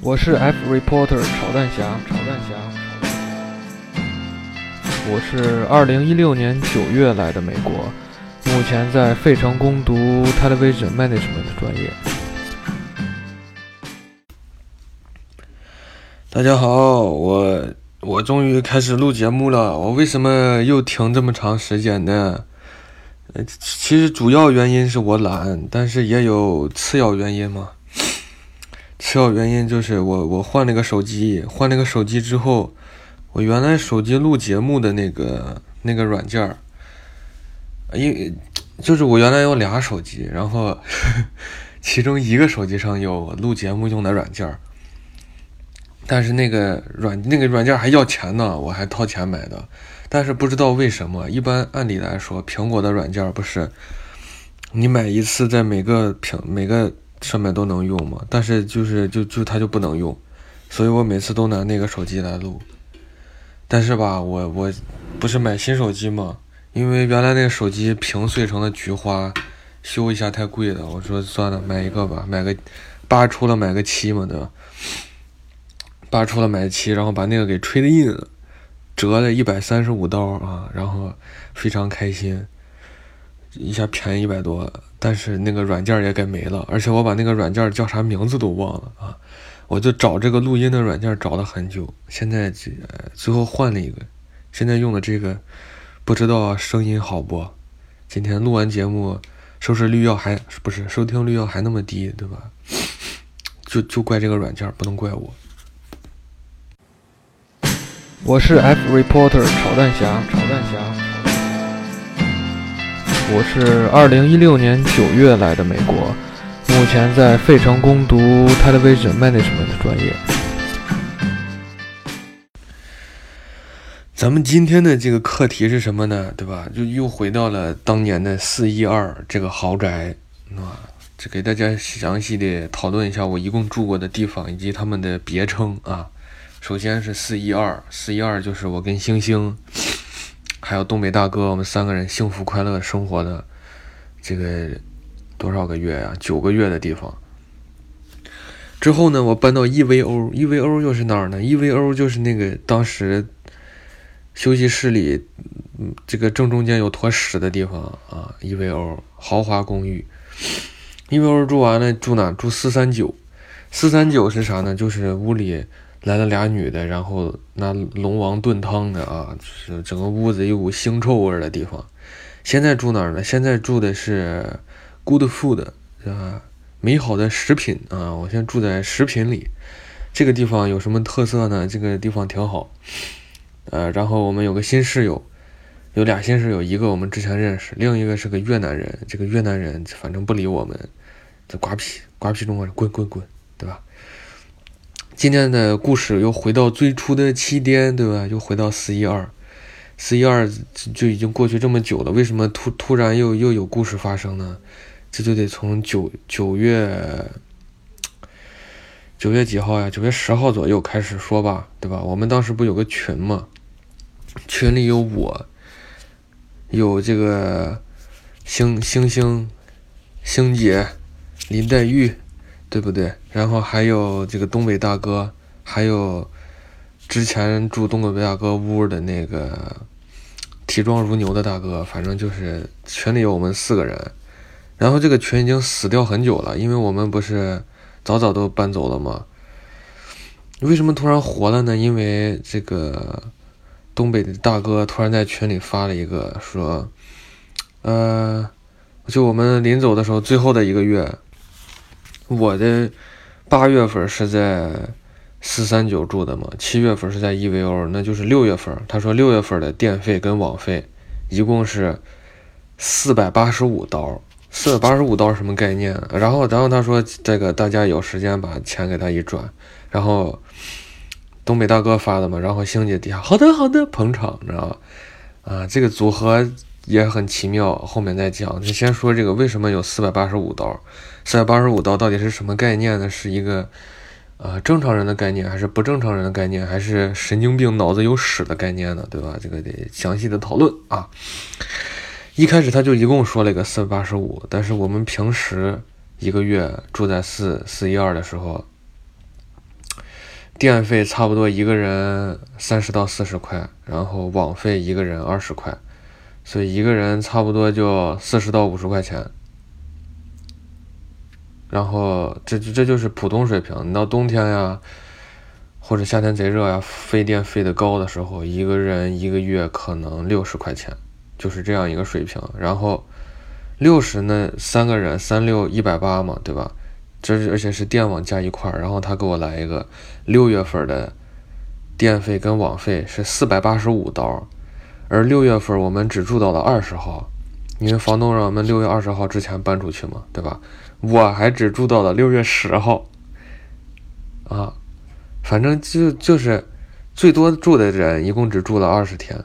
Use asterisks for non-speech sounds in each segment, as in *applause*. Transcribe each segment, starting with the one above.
我是 F reporter 炒蛋侠，炒蛋侠，我是二零一六年九月来的美国，目前在费城攻读 television management 专业。大家好，我我终于开始录节目了。我为什么又停这么长时间呢？呃，其实主要原因是我懒，但是也有次要原因嘛。次要原因就是我我换了个手机，换了个手机之后，我原来手机录节目的那个那个软件儿，因为就是我原来有俩手机，然后 *laughs* 其中一个手机上有录节目用的软件儿，但是那个软那个软件还要钱呢，我还掏钱买的，但是不知道为什么，一般按理来说，苹果的软件不是你买一次在每个屏每个。上面都能用嘛，但是就是就就它就不能用，所以我每次都拿那个手机来录。但是吧，我我不是买新手机嘛，因为原来那个手机屏碎成了菊花，修一下太贵了。我说算了，买一个吧，买个八出了买个七嘛，对吧？八出了买七，然后把那个给吹的印了，折了一百三十五刀啊，然后非常开心。一下便宜一百多，但是那个软件也给没了，而且我把那个软件叫啥名字都忘了啊！我就找这个录音的软件找了很久，现在这最后换了一个，现在用的这个不知道声音好不？今天录完节目，收视率要还不是收听率要还那么低，对吧？就就怪这个软件，不能怪我。我是 F reporter 炒蛋侠，炒蛋侠。我是二零一六年九月来的美国，目前在费城攻读 television management 专业。咱们今天的这个课题是什么呢？对吧？就又回到了当年的四一二这个豪宅，啊，就给大家详细的讨论一下我一共住过的地方以及他们的别称啊。首先是四一二，四一二就是我跟星星。还有东北大哥，我们三个人幸福快乐生活的这个多少个月呀？九个月的地方。之后呢，我搬到 EVO，EVO 又是哪儿呢？EVO 就是那个当时休息室里，这个正中间有坨屎的地方啊。EVO 豪华公寓，EVO 住完了住哪？住四三九。四三九是啥呢？就是屋里。来了俩女的，然后拿龙王炖汤的啊，就是整个屋子有股腥臭味的地方。现在住哪儿呢？现在住的是 Good Food 啊，美好的食品啊。我现在住在食品里。这个地方有什么特色呢？这个地方挺好。呃，然后我们有个新室友，有俩新室友，一个我们之前认识，另一个是个越南人。这个越南人反正不理我们，这瓜皮瓜皮中国人，滚滚滚，对吧？今天的故事又回到最初的起点，对吧？又回到四一二，四一二就已经过去这么久了，为什么突突然又又有故事发生呢？这就得从九九月九月几号呀？九月十号左右开始说吧，对吧？我们当时不有个群吗？群里有我，有这个星星星星姐林黛玉。对不对？然后还有这个东北大哥，还有之前住东北大哥屋的那个体壮如牛的大哥，反正就是群里有我们四个人。然后这个群已经死掉很久了，因为我们不是早早都搬走了吗？为什么突然活了呢？因为这个东北的大哥突然在群里发了一个说，呃，就我们临走的时候最后的一个月。我的八月份是在四三九住的嘛，七月份是在 EVO，那就是六月份。他说六月份的电费跟网费一共是四百八十五刀，四百八十五刀什么概念？然后，然后他说这个大家有时间把钱给他一转，然后东北大哥发的嘛，然后星姐底下好的好的捧场，你知道吧？啊，这个组合。也很奇妙，后面再讲。就先说这个，为什么有四百八十五刀？四百八十五刀到底是什么概念呢？是一个呃正常人的概念，还是不正常人的概念，还是神经病脑子有屎的概念呢？对吧？这个得详细的讨论啊。一开始他就一共说了一个四百八十五，但是我们平时一个月住在四四一二的时候，电费差不多一个人三十到四十块，然后网费一个人二十块，所以一个人差不多就四十到五十块钱。然后这这就是普通水平，你到冬天呀，或者夏天贼热呀，费电费的高的时候，一个人一个月可能六十块钱，就是这样一个水平。然后六十那三个人三六一百八嘛，对吧？这而且是电网加一块儿，然后他给我来一个六月份的电费跟网费是四百八十五刀，而六月份我们只住到了二十号，因为房东让我们六月二十号之前搬出去嘛，对吧？我还只住到了六月十号，啊，反正就就是最多住的人一共只住了二十天，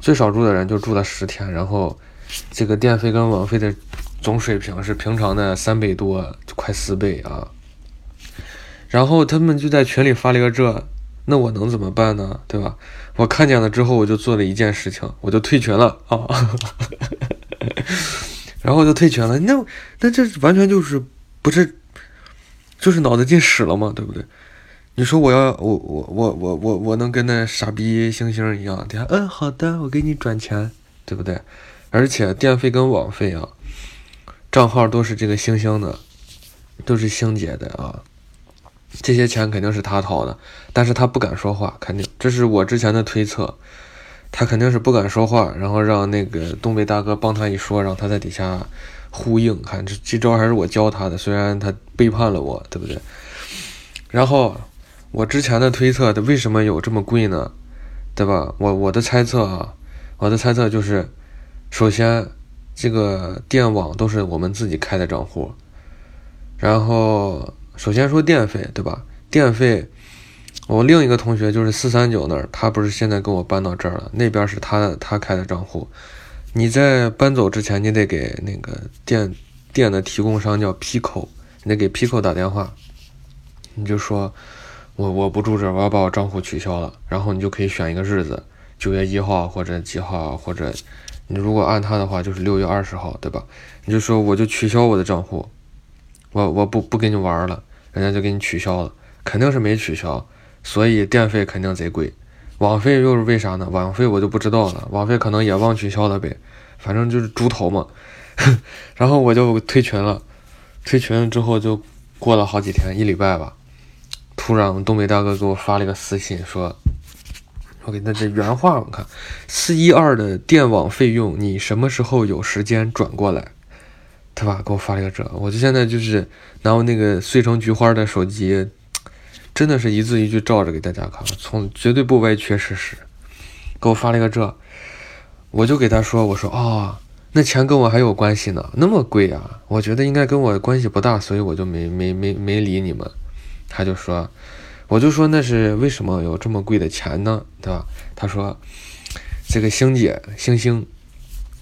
最少住的人就住了十天，然后这个电费跟网费的总水平是平常的三倍多，快四倍啊。然后他们就在群里发了一个这，那我能怎么办呢？对吧？我看见了之后，我就做了一件事情，我就退群了啊。*laughs* 然后我就退群了，那那这完全就是不是，就是脑子进屎了吗？对不对？你说我要我我我我我我能跟那傻逼星星一样？对嗯，好的，我给你转钱，对不对？而且电费跟网费啊，账号都是这个星星的，都是星姐的啊，这些钱肯定是他掏的，但是他不敢说话，肯定这是我之前的推测。他肯定是不敢说话，然后让那个东北大哥帮他一说，让他在底下呼应。看这这招还是我教他的，虽然他背叛了我，对不对？然后我之前的推测，他为什么有这么贵呢？对吧？我我的猜测啊，我的猜测就是，首先这个电网都是我们自己开的账户，然后首先说电费，对吧？电费。我另一个同学就是四三九那儿，他不是现在跟我搬到这儿了，那边是他他开的账户。你在搬走之前，你得给那个电电的提供商叫 Pico，你得给 Pico 打电话，你就说，我我不住这，我要把我账户取消了，然后你就可以选一个日子，九月一号或者几号，或者你如果按他的话就是六月二十号，对吧？你就说我就取消我的账户，我我不不跟你玩了，人家就给你取消了，肯定是没取消。所以电费肯定贼贵，网费又是为啥呢？网费我就不知道了，网费可能也忘取消了呗，反正就是猪头嘛。*laughs* 然后我就退群了，退群了之后就过了好几天，一礼拜吧。突然东北大哥给我发了一个私信，说：“我给他这原话，我看四一二的电网费用，你什么时候有时间转过来？对吧？给我发了一个这，我就现在就是拿我那个碎成菊花的手机。”真的是一字一句照着给大家看，从绝对不歪曲事实。给我发了一个这，我就给他说：“我说啊，那钱跟我还有关系呢，那么贵啊，我觉得应该跟我关系不大，所以我就没没没没理你们。”他就说：“我就说那是为什么有这么贵的钱呢？对吧？”他说：“这个星姐星星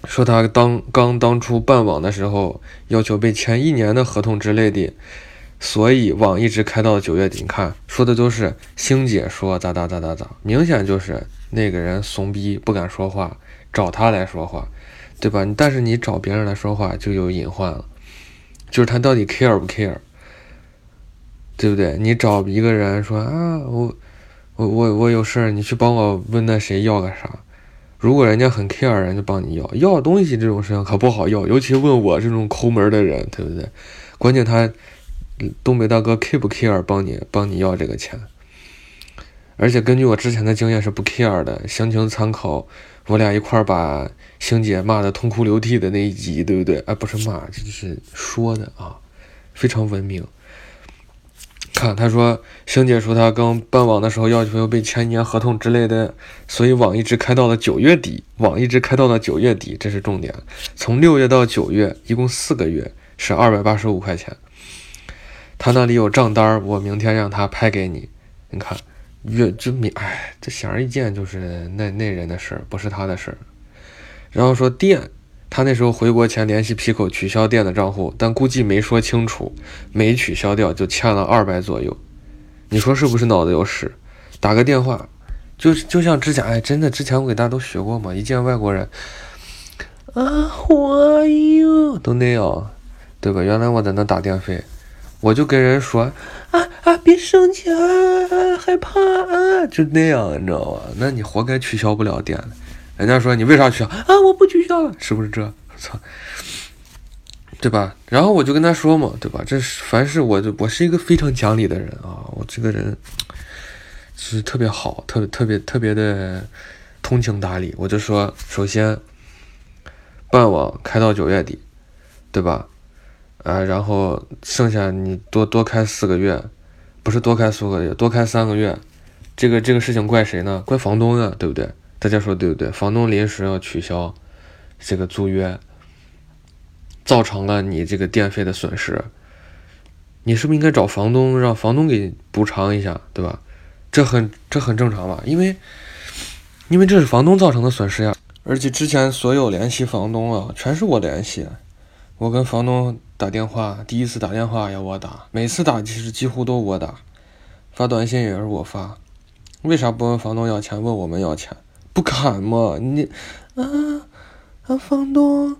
说他当刚当初办网的时候，要求被签一年的合同之类的。”所以网一直开到九月底，你看说的都是星姐说咋咋咋咋咋，明显就是那个人怂逼不敢说话，找他来说话，对吧？但是你找别人来说话就有隐患了，就是他到底 care 不 care，对不对？你找一个人说啊，我我我我有事儿，你去帮我问那谁要个啥？如果人家很 care，人家帮你要，要东西这种事情可不好要，尤其问我这种抠门的人，对不对？关键他。东北大哥 care 不 care 帮你帮你要这个钱？而且根据我之前的经验是不 care 的。详情参考我俩一块儿把星姐骂的痛哭流涕的那一集，对不对？哎，不是骂，这就是说的啊，非常文明。看他说，星姐说她刚办网的时候要求要被签一年合同之类的，所以网一直开到了九月底，网一直开到了九月底，这是重点。从六月到九月，一共四个月，是二百八十五块钱。他那里有账单，我明天让他拍给你。你看，月就明，哎，这显而易见就是那那人的事儿，不是他的事儿。然后说电，他那时候回国前联系 Pico 取消电的账户，但估计没说清楚，没取消掉就欠了二百左右。你说是不是脑子有屎？打个电话，就就像之前，哎，真的之前我给大家都学过嘛，一见外国人，啊，我哟，都那样，对吧？原来我在那打电费。我就跟人说啊啊，别生气啊，害怕啊，就那样，你知道吧？那你活该取消不了店。人家说你为啥取消啊？我不取消了，是不是这？操，对吧？然后我就跟他说嘛，对吧？这是凡是我，我是一个非常讲理的人啊，我这个人是特别好，特别特别特别的通情达理。我就说，首先办网开到九月底，对吧？啊，然后剩下你多多开四个月，不是多开四个月，多开三个月，这个这个事情怪谁呢？怪房东啊，对不对？大家说对不对？房东临时要取消这个租约，造成了你这个电费的损失，你是不是应该找房东，让房东给补偿一下，对吧？这很这很正常吧？因为因为这是房东造成的损失呀，而且之前所有联系房东啊，全是我联系，我跟房东。打电话，第一次打电话要我打，每次打其实几乎都我打，发短信也是我发，为啥不问房东要钱，问我们要钱？不敢嘛？你啊啊，房东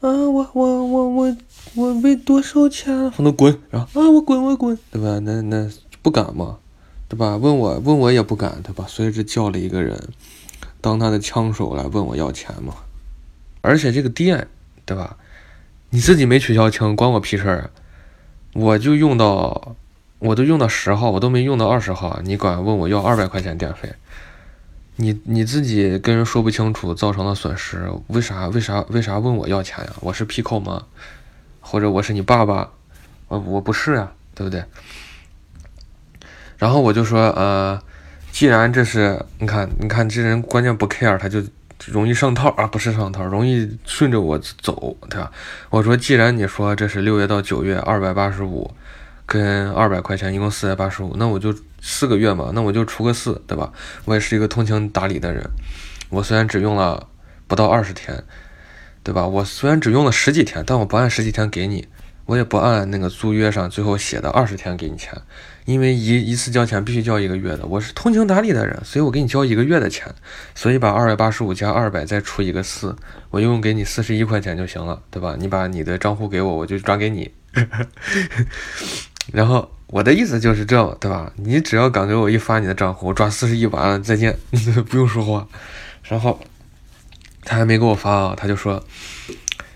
啊，我我我我我被多少钱？房东滚，然后啊我滚我滚，对吧？那那不敢嘛，对吧？问我问我也不敢，对吧？所以这叫了一个人当他的枪手来问我要钱嘛，而且这个店，对吧？你自己没取消清，关我屁事儿！我就用到，我都用到十号，我都没用到二十号，你管问我要二百块钱电费？你你自己跟人说不清楚，造成的损失，为啥为啥为啥问我要钱呀？我是 P 扣吗？或者我是你爸爸？我我不是呀，对不对？然后我就说，呃，既然这是，你看你看这人关键不 care，他就。容易上套啊，不是上套，容易顺着我走，对吧？我说，既然你说这是六月到九月二百八十五，跟二百块钱，一共四百八十五，那我就四个月嘛，那我就除个四，对吧？我也是一个通情达理的人，我虽然只用了不到二十天，对吧？我虽然只用了十几天，但我不按十几天给你，我也不按那个租约上最后写的二十天给你钱。因为一一次交钱必须交一个月的，我是通情达理的人，所以我给你交一个月的钱，所以把二百八十五加二百再除一个四，我一共给你四十一块钱就行了，对吧？你把你的账户给我，我就转给你。*laughs* 然后我的意思就是这，对吧？你只要敢给我一发你的账户，我转四十一完了再见，不用说话。然后他还没给我发啊，他就说。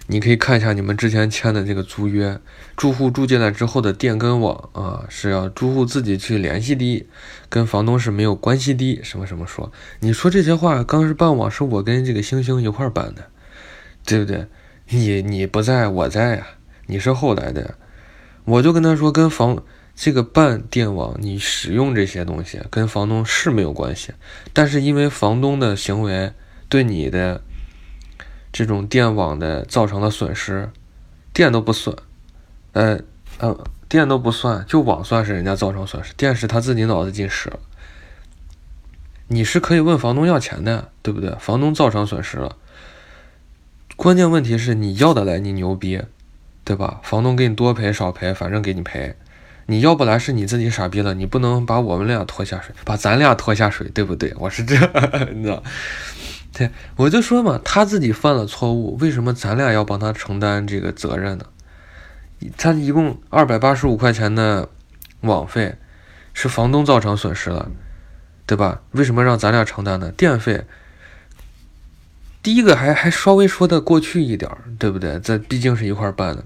你可以看一下你们之前签的这个租约，住户住进来之后的电跟网啊，是要住户自己去联系的，跟房东是没有关系的。什么什么说？你说这些话，刚是办网是我跟这个星星一块办的，对不对？你你不在我在呀，你是后来的，我就跟他说，跟房这个办电网，你使用这些东西跟房东是没有关系，但是因为房东的行为对你的。这种电网的造成的损失，电都不算，呃呃，电都不算，就网算是人家造成损失，电是他自己脑子进屎了。你是可以问房东要钱的，对不对？房东造成损失了，关键问题是你要得来，你牛逼，对吧？房东给你多赔少赔，反正给你赔。你要不来是你自己傻逼了，你不能把我们俩拖下水，把咱俩拖下水，对不对？我是这，*laughs* 你知道。对，我就说嘛，他自己犯了错误，为什么咱俩要帮他承担这个责任呢？他一共二百八十五块钱的网费，是房东造成损失了，对吧？为什么让咱俩承担呢？电费，第一个还还稍微说得过去一点，对不对？这毕竟是一块办的。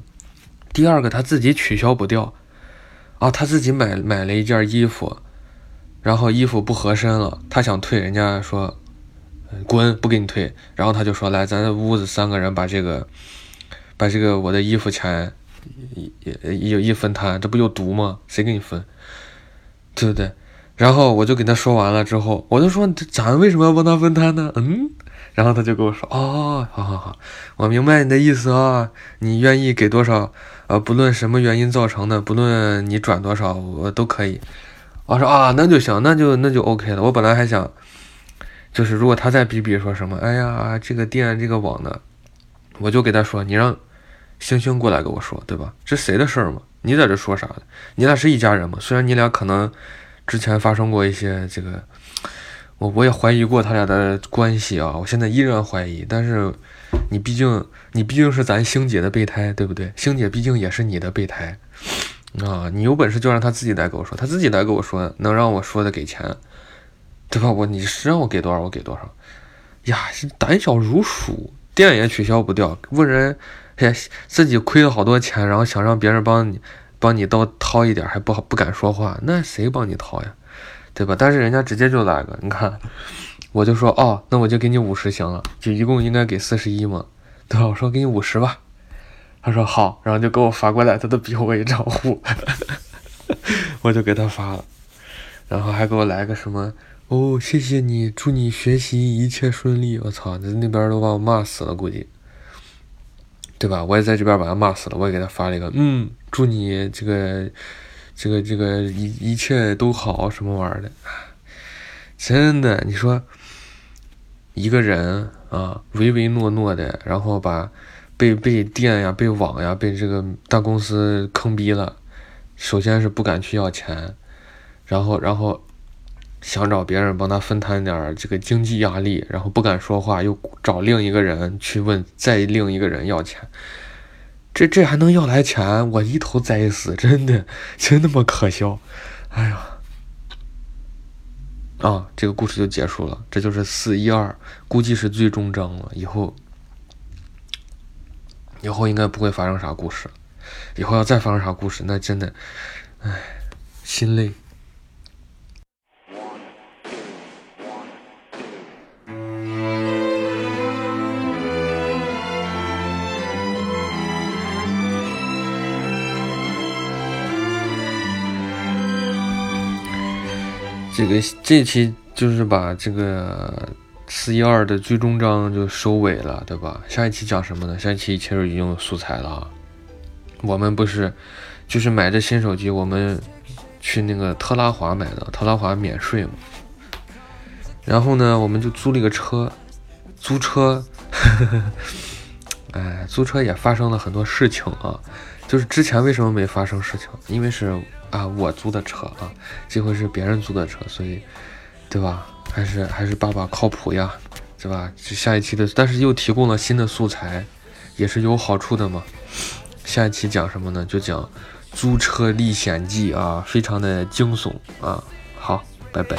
第二个他自己取消不掉，啊，他自己买买了一件衣服，然后衣服不合身了，他想退，人家说。滚，不给你退。然后他就说：“来，咱屋子三个人把这个，把这个我的衣服钱一一一分摊，这不有毒吗？谁给你分？对不对？”然后我就给他说完了之后，我就说：“咱为什么要帮他分摊呢？”嗯，然后他就跟我说：“哦，好好好，我明白你的意思啊，你愿意给多少？呃，不论什么原因造成的，不论你转多少，我都可以。”我说：“啊，那就行，那就那就 OK 了。我本来还想。”就是如果他再逼逼说什么，哎呀，这个店这个网的，我就给他说，你让星星过来跟我说，对吧？这谁的事儿嘛？你在这说啥呢？你俩是一家人嘛？虽然你俩可能之前发生过一些这个，我我也怀疑过他俩的关系啊，我现在依然怀疑。但是你毕竟你毕竟是咱星姐的备胎，对不对？星姐毕竟也是你的备胎，啊，你有本事就让他自己来跟我说，他自己来跟我说，能让我说的给钱，对吧？我你是让我给多少，我给多少。呀，是胆小如鼠，店也取消不掉，问人，哎，自己亏了好多钱，然后想让别人帮你，帮你多掏一点，还不好不敢说话，那谁帮你掏呀？对吧？但是人家直接就来个，你看，我就说，哦，那我就给你五十行了，就一共应该给四十一嘛，对吧？我说给你五十吧，他说好，然后就给我发过来他的比我一账户，*laughs* 我就给他发了，然后还给我来个什么。哦，谢谢你，祝你学习一切顺利。我操，那那边都把我骂死了，估计，对吧？我也在这边把他骂死了，我也给他发了一个，嗯，祝你这个这个这个一一切都好，什么玩意儿的？真的，你说一个人啊，唯唯诺诺的，然后把被被电呀、被网呀、被这个大公司坑逼了，首先是不敢去要钱，然后然后。想找别人帮他分摊点这个经济压力，然后不敢说话，又找另一个人去问，再另一个人要钱，这这还能要来钱？我一头栽死，真的，真那么可笑？哎呀，啊，这个故事就结束了，这就是四一二，估计是最终章了。以后，以后应该不会发生啥故事，以后要再发生啥故事，那真的，哎，心累。这个这期就是把这个四一二的最终章就收尾了，对吧？下一期讲什么呢？下一期其实已经有素材了。我们不是就是买这新手机，我们去那个特拉华买的，特拉华免税嘛。然后呢，我们就租了一个车，租车，*laughs* 哎，租车也发生了很多事情啊。就是之前为什么没发生事情？因为是。啊，我租的车啊，这回是别人租的车，所以，对吧？还是还是爸爸靠谱呀，对吧？就下一期的，但是又提供了新的素材，也是有好处的嘛。下一期讲什么呢？就讲租车历险记啊，非常的惊悚啊。好，拜拜。